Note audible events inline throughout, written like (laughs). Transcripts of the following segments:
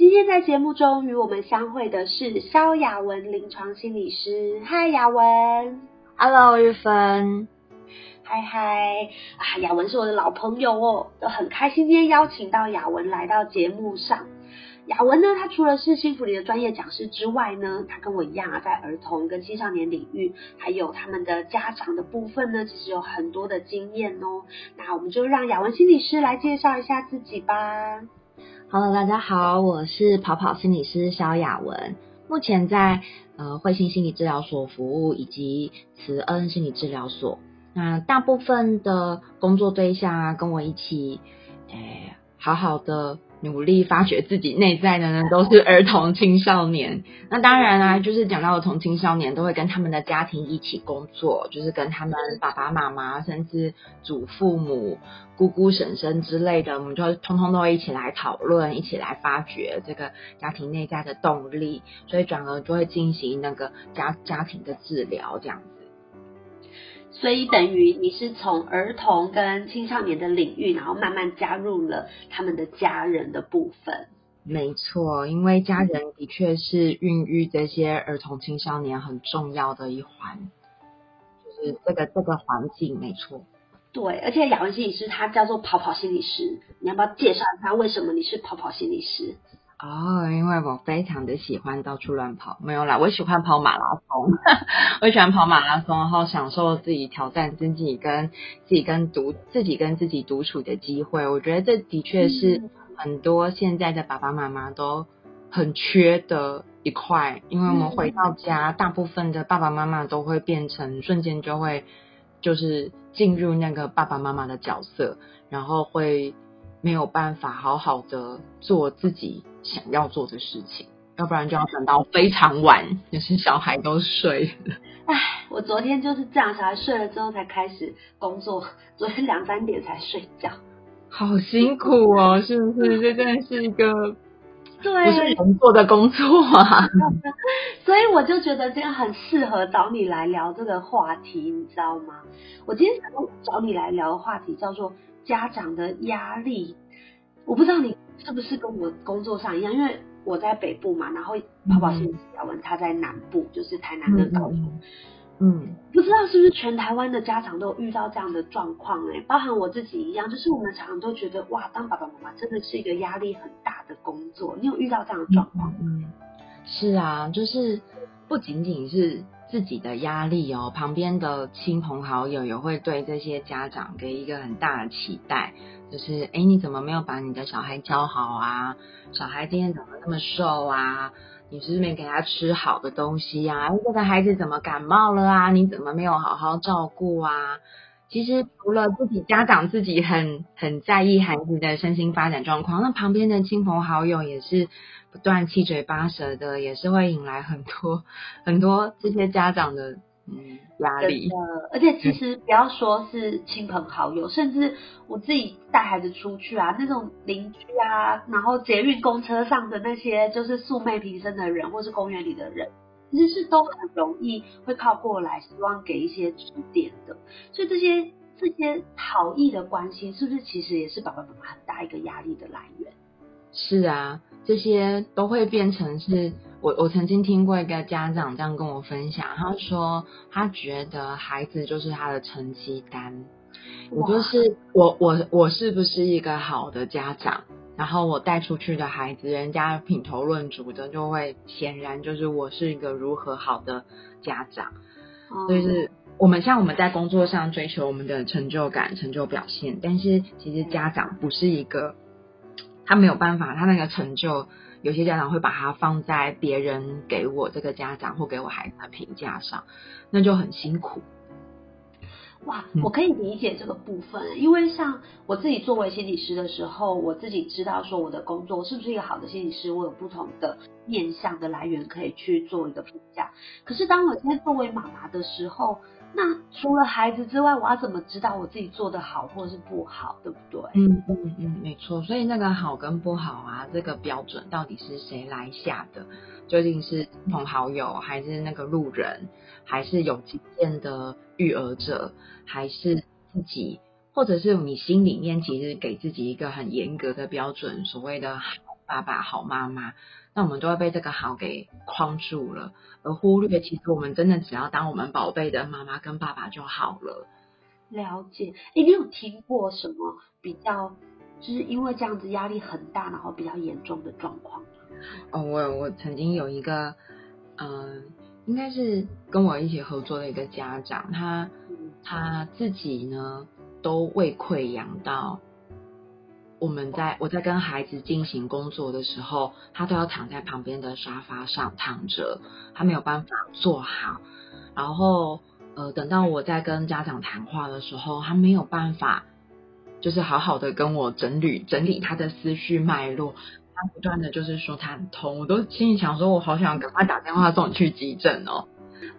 今天在节目中与我们相会的是肖雅文临床心理师。嗨，雅文。Hello，玉芬。嗨嗨啊，雅文是我的老朋友哦，都很开心今天邀请到雅文来到节目上。雅文呢，他除了是幸福里的专业讲师之外呢，他跟我一样啊，在儿童跟青少年领域，还有他们的家长的部分呢，其实有很多的经验哦。那我们就让雅文心理师来介绍一下自己吧。Hello，大家好，我是跑跑心理师肖雅文，目前在呃慧心心理治疗所服务，以及慈恩心理治疗所。那大部分的工作对象啊，跟我一起，诶、好好的努力发掘自己内在的呢，都是儿童青少年。那当然啊，就是讲到儿童青少年，都会跟他们的家庭一起工作，就是跟他们爸爸妈妈，甚至祖父母、姑姑、婶婶之类的，我们就通通都会一起来讨论，一起来发掘这个家庭内在的动力，所以转而就会进行那个家家庭的治疗这样子。所以等于你是从儿童跟青少年的领域，然后慢慢加入了他们的家人的部分。没错，因为家人的确是孕育这些儿童青少年很重要的一环，就是这个这个环境，没错。对，而且雅文心理师他叫做跑跑心理师，你要不要介绍一下为什么你是跑跑心理师？哦，因为我非常的喜欢到处乱跑，没有啦，我喜欢跑马拉松，(laughs) 我喜欢跑马拉松，然后享受自己挑战自己跟自己跟独自己跟自己独处的机会。我觉得这的确是很多现在的爸爸妈妈都很缺的一块，因为我们回到家，大部分的爸爸妈妈都会变成瞬间就会就是进入那个爸爸妈妈的角色，然后会没有办法好好的做自己想要做的事情，要不然就要等到非常晚，有些小孩都睡了。唉，我昨天就是这样，小孩睡了之后才开始工作，昨天两三点才睡觉。好辛苦哦，是不是？这真的是一个对，不是人做的工作啊。(laughs) 所以我就觉得这样很适合找你来聊这个话题，你知道吗？我今天想要找你来聊的话题叫做家长的压力。我不知道你是不是跟我工作上一样，因为我在北部嘛，然后跑跑心理小文他在南部，就是台南跟高雄。嗯，不知道是不是全台湾的家长都有遇到这样的状况哎，包含我自己一样，就是我们常常都觉得哇，当爸爸妈妈真的是一个压力很大的工作。你有遇到这样的状况吗？嗯，是啊，就是不仅仅是自己的压力哦，旁边的亲朋好友也会对这些家长给一个很大的期待，就是哎，你怎么没有把你的小孩教好啊？小孩今天怎么那么瘦啊？你是不是没给他吃好的东西呀、啊？这个孩子怎么感冒了啊？你怎么没有好好照顾啊？其实除了自己家长自己很很在意孩子的身心发展状况，那旁边的亲朋好友也是不断七嘴八舌的，也是会引来很多很多这些家长的嗯压力。而且其实不要说是亲朋好友，甚至我自己带孩子出去啊，那种邻居啊，然后捷运公车上的那些就是素昧平生的人，或是公园里的人。其实是都很容易会靠过来，希望给一些指点的，所以这些这些好意的关心，是不是其实也是爸爸妈妈很大一个压力的来源？是啊，这些都会变成是我我曾经听过一个家长这样跟我分享，他说他觉得孩子就是他的成绩单，我就是我我我是不是一个好的家长？然后我带出去的孩子，人家品头论足的，就会显然就是我是一个如何好的家长，哦。就是我们像我们在工作上追求我们的成就感、成就表现，但是其实家长不是一个，他没有办法，他那个成就，有些家长会把它放在别人给我这个家长或给我孩子的评价上，那就很辛苦。哇，嗯我可以理解这个部分，因为像我自己作为心理师的时候，我自己知道说我的工作是不是一个好的心理师，我有不同的面向的来源可以去做一个评价。可是当我今天作为妈妈的时候，那除了孩子之外，我要怎么知道我自己做的好或是不好，对不对？嗯嗯嗯，没错。所以那个好跟不好啊，这个标准到底是谁来下的？究竟是亲朋好友，还是那个路人，还是有经验的育儿者，还是自己，或者是你心里面其实给自己一个很严格的标准，所谓的好爸爸、好妈妈，那我们都会被这个好给框住了，而忽略其实我们真的只要当我们宝贝的妈妈跟爸爸就好了。了解。诶，你有听过什么比较，就是因为这样子压力很大，然后比较严重的状况吗？哦，我我曾经有一个，嗯、应该是跟我一起合作的一个家长，他嗯他自己呢都胃溃疡到，我们在我在跟孩子进行工作的时候，他都要躺在旁边的沙发上躺着，他没有办法坐好，然后呃等到我在跟家长谈话的时候，他没有办法。就是好好的跟我整理整理他的思绪脉络，他不断的就是说他很痛，我都心里想说，我好想赶快打电话送你去急诊哦。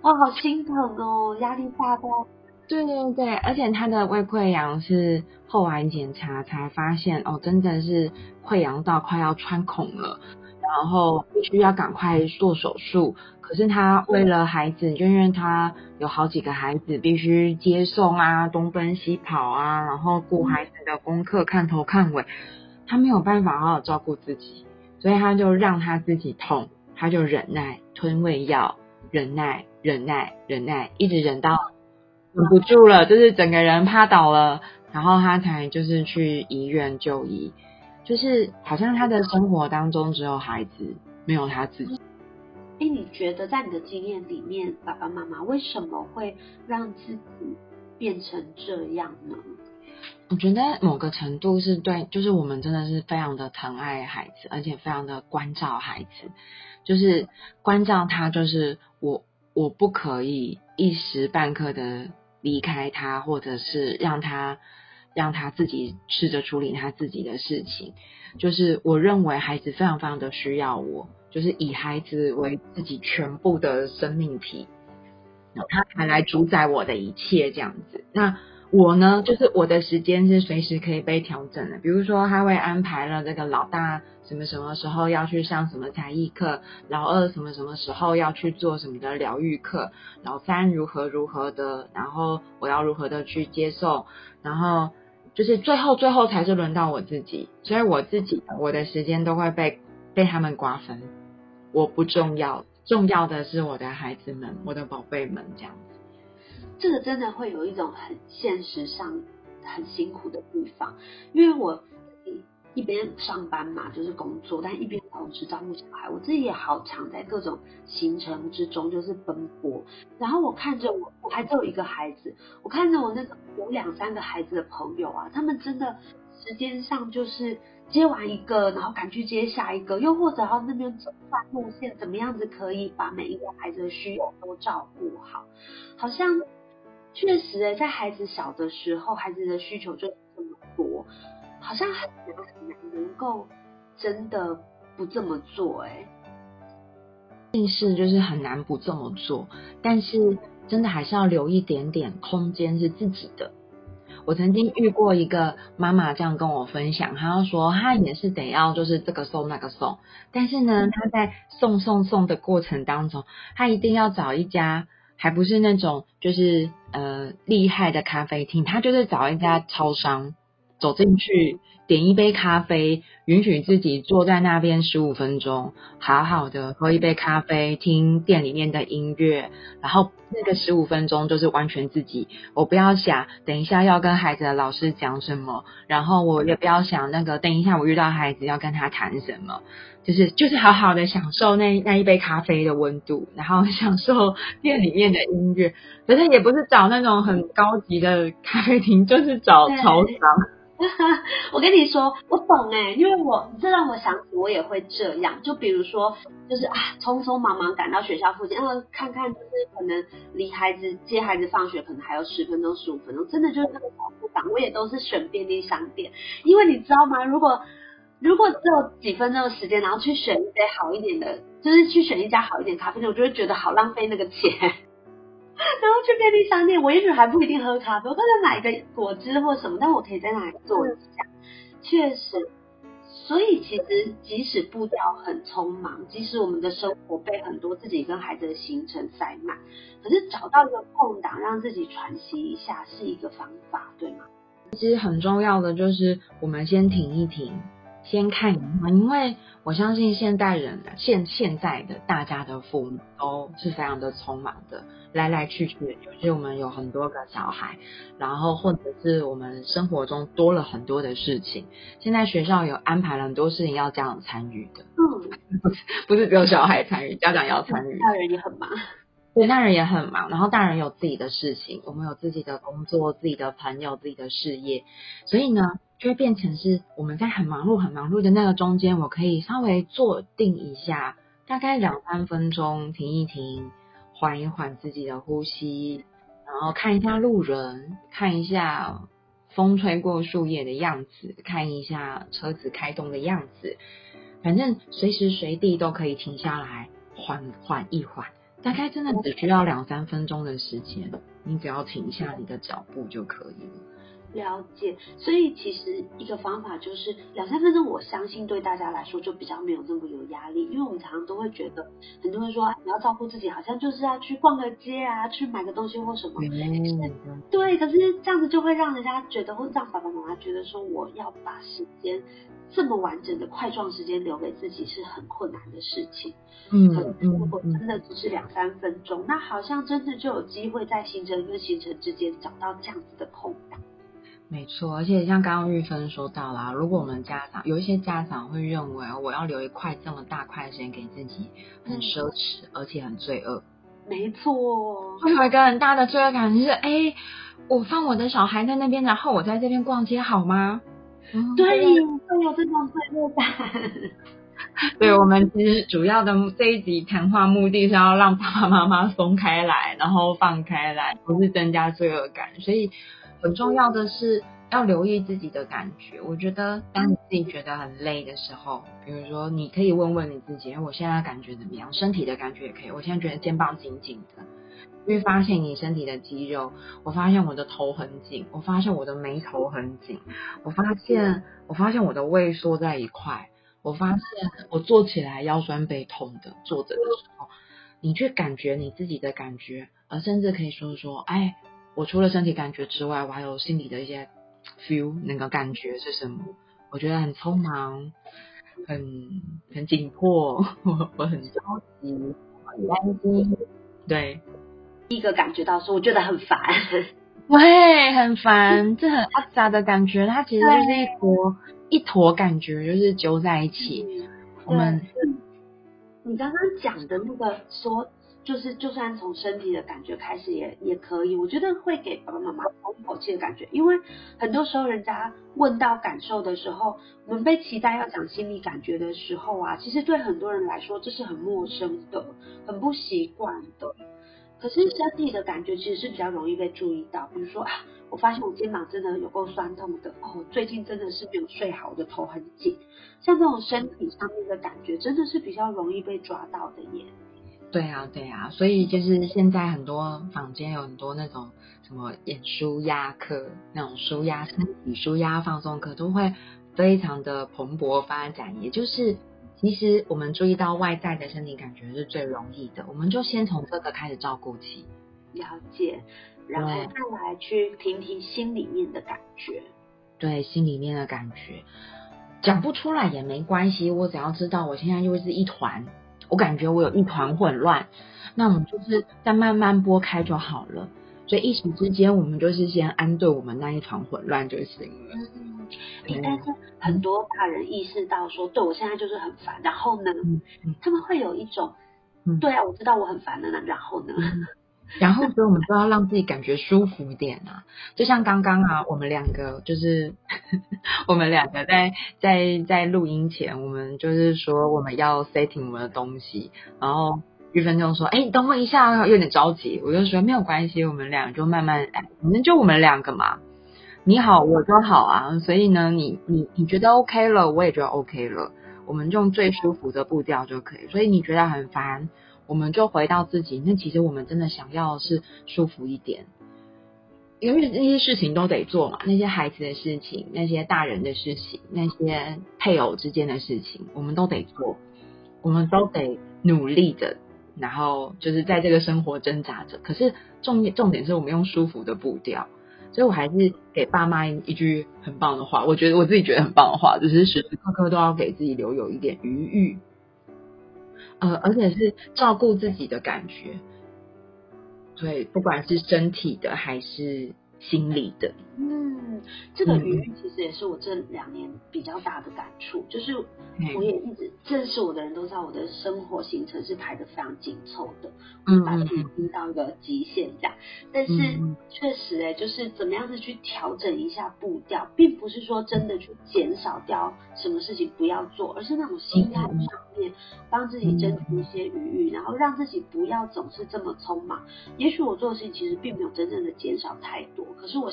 哇，好心疼哦，压力大到对对对，而且他的胃溃疡是后来检查才发现，哦，真的是溃疡到快要穿孔了，然后必须要赶快做手术。可是他为了孩子，就因为他有好几个孩子，必须接送啊，东奔西跑啊，然后顾孩子的功课，看头看尾，他没有办法好好照顾自己，所以他就让他自己痛，他就忍耐吞胃药，忍耐忍耐忍耐，一直忍到忍不住了，就是整个人趴倒了，然后他才就是去医院就医，就是好像他的生活当中只有孩子，没有他自己。哎，你觉得在你的经验里面，爸爸妈妈为什么会让自己变成这样呢？我觉得某个程度是对，就是我们真的是非常的疼爱孩子，而且非常的关照孩子，就是关照他，就是我我不可以一时半刻的离开他，或者是让他让他自己试着处理他自己的事情。就是我认为孩子非常非常的需要我，就是以孩子为自己全部的生命体，那他才来主宰我的一切这样子。那我呢，就是我的时间是随时可以被调整的。比如说，他会安排了这个老大什么什么时候要去上什么才艺课，老二什么什么时候要去做什么的疗愈课，老三如何如何的，然后我要如何的去接受，然后就是最后最后才是轮到我自己，所以我自己我的时间都会被被他们瓜分，我不重要，重要的是我的孩子们，我的宝贝们这样。这个真的会有一种很现实上很辛苦的地方，因为我自己一边上班嘛，就是工作，但一边同时照顾小孩，我自己也好常在各种行程之中就是奔波，然后我看着我，我还只有一个孩子，我看着我那个有两三个孩子的朋友啊，他们真的时间上就是接完一个，然后赶去接下一个，又或者要那边走换路线，怎么样子可以把每一个孩子的需求都照顾好，好像。确实诶，在孩子小的时候，孩子的需求就这么多，好像很难很难能够真的不这么做诶。定是就是很难不这么做，但是真的还是要留一点点空间是自己的。我曾经遇过一个妈妈这样跟我分享，她说她也是得要就是这个送那个送，但是呢，她在送送送的过程当中，她一定要找一家还不是那种就是呃厉害的咖啡厅，他就是找一家超商，走进去点一杯咖啡，允许自己坐在那边十五分钟，好好的喝一杯咖啡，听店里面的音乐，然后那个十五分钟就是完全自己，我不要想等一下要跟孩子的老师讲什么，然后我也不要想那个等一下我遇到孩子要跟他谈什么，就是就是好好的享受那那一杯咖啡的温度，然后享受店里面的音乐，可是也不是找那种很高级的咖啡厅，就是找超商。(laughs) 我跟你说，我懂哎，因为我这让我想起我也会这样。就比如说，就是啊，匆匆忙忙赶到学校附近，然后看看，就是可能离孩子接孩子放学可能还有十分钟、十五分钟，真的就是那个小步档，我也都是选便利商店，因为你知道吗？如果如果只有几分钟的时间，然后去选一杯好一点的，就是去选一家好一点咖啡店，我就会觉得好浪费那个钱。(laughs) 然后去便利商店，我也许还不一定喝咖啡，我可能买个果汁或什么，但我可以在那里坐一下。确实，所以其实即使步调很匆忙，即使我们的生活被很多自己跟孩子的行程塞满，可是找到一个空档让自己喘息一下是一个方法，对吗？其实很重要的就是我们先停一停。先看一下，因为我相信现代人现现在的大家的父母都是非常的匆忙的，来来去去，尤其我们有很多个小孩，然后或者是我们生活中多了很多的事情。现在学校有安排了很多事情要家长参与的，嗯，(laughs) 不是不是只有小孩参与，家长也要参与，大人也很忙。对，大人也很忙，然后大人有自己的事情，我们有自己的工作、自己的朋友、自己的事业，所以呢，就会变成是我们在很忙碌、很忙碌的那个中间，我可以稍微坐定一下，大概两三分钟，停一停，缓一缓自己的呼吸，然后看一下路人，看一下风吹过树叶的样子，看一下车子开动的样子，反正随时随地都可以停下来，缓缓一缓。大概真的只需要两三分钟的时间，你只要停下你的脚步就可以了。了解，所以其实一个方法就是两三分钟，我相信对大家来说就比较没有那么有压力，因为我们常常都会觉得，很多人说你要照顾自己，好像就是要去逛个街啊，去买个东西或什么。对，可是这样子就会让人家觉得，或让爸爸妈妈觉得说，我要把时间这么完整的块状时间留给自己是很困难的事情。嗯，如果真的只是两三分钟，那好像真的就有机会在行程跟行程之间找到这样子的空档。没错，而且像刚刚玉芬说到啦，如果我们家长有一些家长会认为我要留一块这么大块的时间给自己，很奢侈，而且很罪恶。没错，会有一个很大的罪恶感，就是哎，我放我的小孩在那边，然后我在这边逛街好吗？对，会有这种罪恶感。对，我们其实主要的这一集谈话目的是要让爸爸妈妈松开来，然后放开来，不是增加罪恶感，所以。很重要的是要留意自己的感觉。我觉得，当你自己觉得很累的时候，比如说，你可以问问你自己：，我现在感觉怎么样？身体的感觉也可以。我现在觉得肩膀紧紧的，因为发现你身体的肌肉。我发现我的头很紧，我发现我的眉头很紧，我发现，我发现我的胃缩在一块，我发现我坐起来腰酸背痛的，坐着的时候，你去感觉你自己的感觉，而甚至可以说说，哎。我除了身体感觉之外，我还有心里的一些 feel，那个感觉是什么？我觉得很匆忙，很很紧迫，我我很着急，很担心。对，第一个感觉到说我觉得很烦，(laughs) 对，很烦，这很阿杂的感觉，它其实就是一坨一坨感觉，就是揪在一起。我们，你刚刚讲的那个说。就是，就算从身体的感觉开始也也可以，我觉得会给爸爸妈妈松一口气的感觉，因为很多时候人家问到感受的时候，我们被期待要讲心理感觉的时候啊，其实对很多人来说这是很陌生的，很不习惯的。可是身体的感觉其实是比较容易被注意到，比如说啊，我发现我肩膀真的有够酸痛的，哦，最近真的是没有睡好，我的头很紧，像这种身体上面的感觉，真的是比较容易被抓到的耶。对啊，对啊，所以就是现在很多坊间有很多那种什么演舒压课，那种舒压身体、舒压放松课，都会非常的蓬勃发展。也就是，其实我们注意到外在的身体感觉是最容易的，我们就先从这个开始照顾起。了解，然后再来去听听心里面的感觉。对，心里面的感觉讲不出来也没关系，我只要知道我现在就是一团。我感觉我有一团混乱，那我们就是再慢慢拨开就好了。所以一时之间，我们就是先安顿我们那一团混乱就行了。嗯诶但是很多大人意识到说，对我现在就是很烦，然后呢，嗯嗯他们会有一种，嗯对啊，我知道我很烦的呢，然后呢，然后，所以我们都要让自己感觉舒服点啊。就像刚刚啊，我们两个就是 (laughs) 我们两个在在在录音前，我们就是说我们要 setting 我们的东西，然后玉芬就说：“哎，等我一下，有点着急。”我就说没有关系，我们俩就慢慢来，反正就我们两个嘛。你好，我就好啊。所以呢，你你你觉得 OK 了，我也觉得 OK 了，我们用最舒服的步调就可以。所以你觉得很烦。我们就回到自己，那其实我们真的想要是舒服一点，因为那些事情都得做嘛，那些孩子的事情，那些大人的事情，那些配偶之间的事情，我们都得做，我们都得努力的，然后就是在这个生活挣扎着。可是重重点是我们用舒服的步调，所以我还是给爸妈一句很棒的话，我觉得我自己觉得很棒的话，就是时时刻刻都要给自己留有一点余裕。呃，而且是照顾自己的感觉，对，不管是身体的还是心理的，嗯，这个余裕其实也是我这两年比较大的感触，就是我也一直认识我的人都知道，我的生活行程是排的非常紧凑的，嗯把自己逼到一个极限这样。但是确实哎、就是怎么样子去调整一下步调，并不是说真的去减少掉什么事情不要做，而是那种心态上面帮自己争取一些余裕，然后让自己不要总是这么匆忙。也许我做的事情其实并没有真正的减少太多，可是我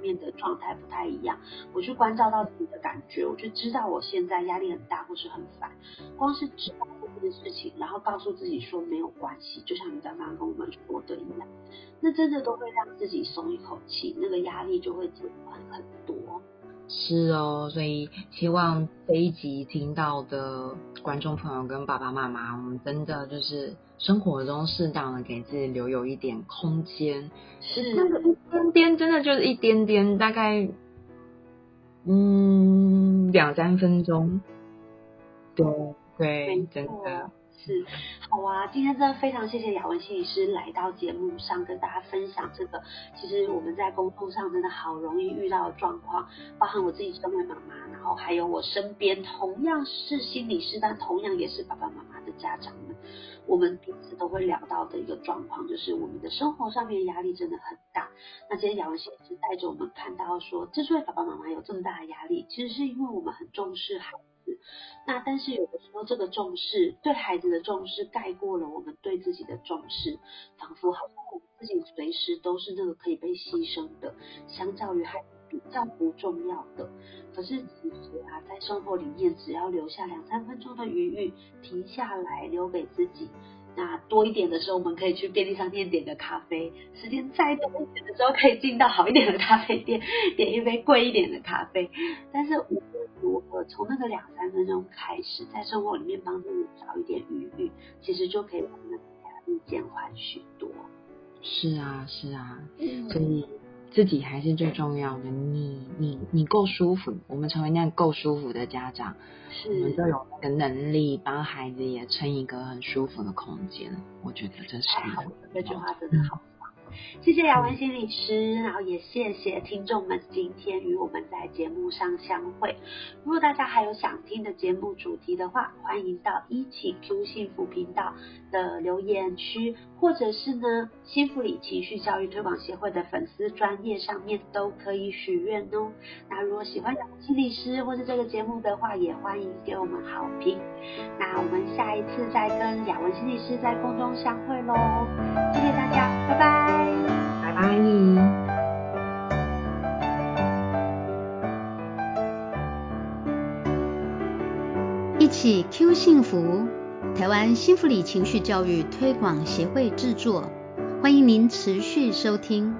面的状态不太一样。我去关照到自己的感觉，我就知道我现在压力很大或是很烦。光是知道这件事情，然后告诉自己说没有关系，就像你刚刚跟我们说的一样，那真的都会让自己松一口气，那个压力就会减缓很多。是哦，所以希望这一集听到的观众朋友跟爸爸妈妈，我们真的就是生活中适当的给自己留有一点空间，是那个一点点，真的就是一点点，大概嗯两三分钟，对对，真的。是，好啊！今天真的非常谢谢雅文心理师来到节目上跟大家分享这个，其实我们在工作上真的好容易遇到的状况，包含我自己身为妈妈，然后还有我身边同样是心理师，但同样也是爸爸妈妈的家长们，我们彼此都会聊到的一个状况，就是我们的生活上面压力真的很大。那今天雅文心理师带着我们看到说，之所以爸爸妈妈有这么大的压力，其实是因为我们很重视孩。那但是有的时候，这个重视对孩子的重视盖过了我们对自己的重视，仿佛好像我们自己随时都是那个可以被牺牲的，相较于孩子比较不重要的。可是其实啊，在生活里面，只要留下两三分钟的余裕，停下来留给自己。那多一点的时候，我们可以去便利商店点个咖啡；时间再多一点的时候，可以进到好一点的咖啡店，点一杯贵一点的咖啡。但是无论如何，从那个两三分钟开始，在生活里面帮自己找一点余裕，其实就可以让那个压力减缓许多。是啊，是啊，嗯所以自己还是最重要的。你你你够舒服，我们成为那样够舒服的家长，我们是就有那个能力帮孩子也撑一个很舒服的空间。我觉得这是太好了，这句话真的好谢谢雅文心理师，然后也谢谢听众们今天与我们在节目上相会。如果大家还有想听的节目主题的话，欢迎到一起 Q 幸福频道的留言区，或者是呢幸福里情绪教育推广协会的粉丝专业上面都可以许愿哦。那如果喜欢雅文心理师或是这个节目的话，也欢迎给我们好评。那我们下一次再跟雅文心理师在空中相会喽，谢谢大家，拜拜。拜拜。一起 Q 幸福，台湾幸福里情绪教育推广协会制作，欢迎您持续收听。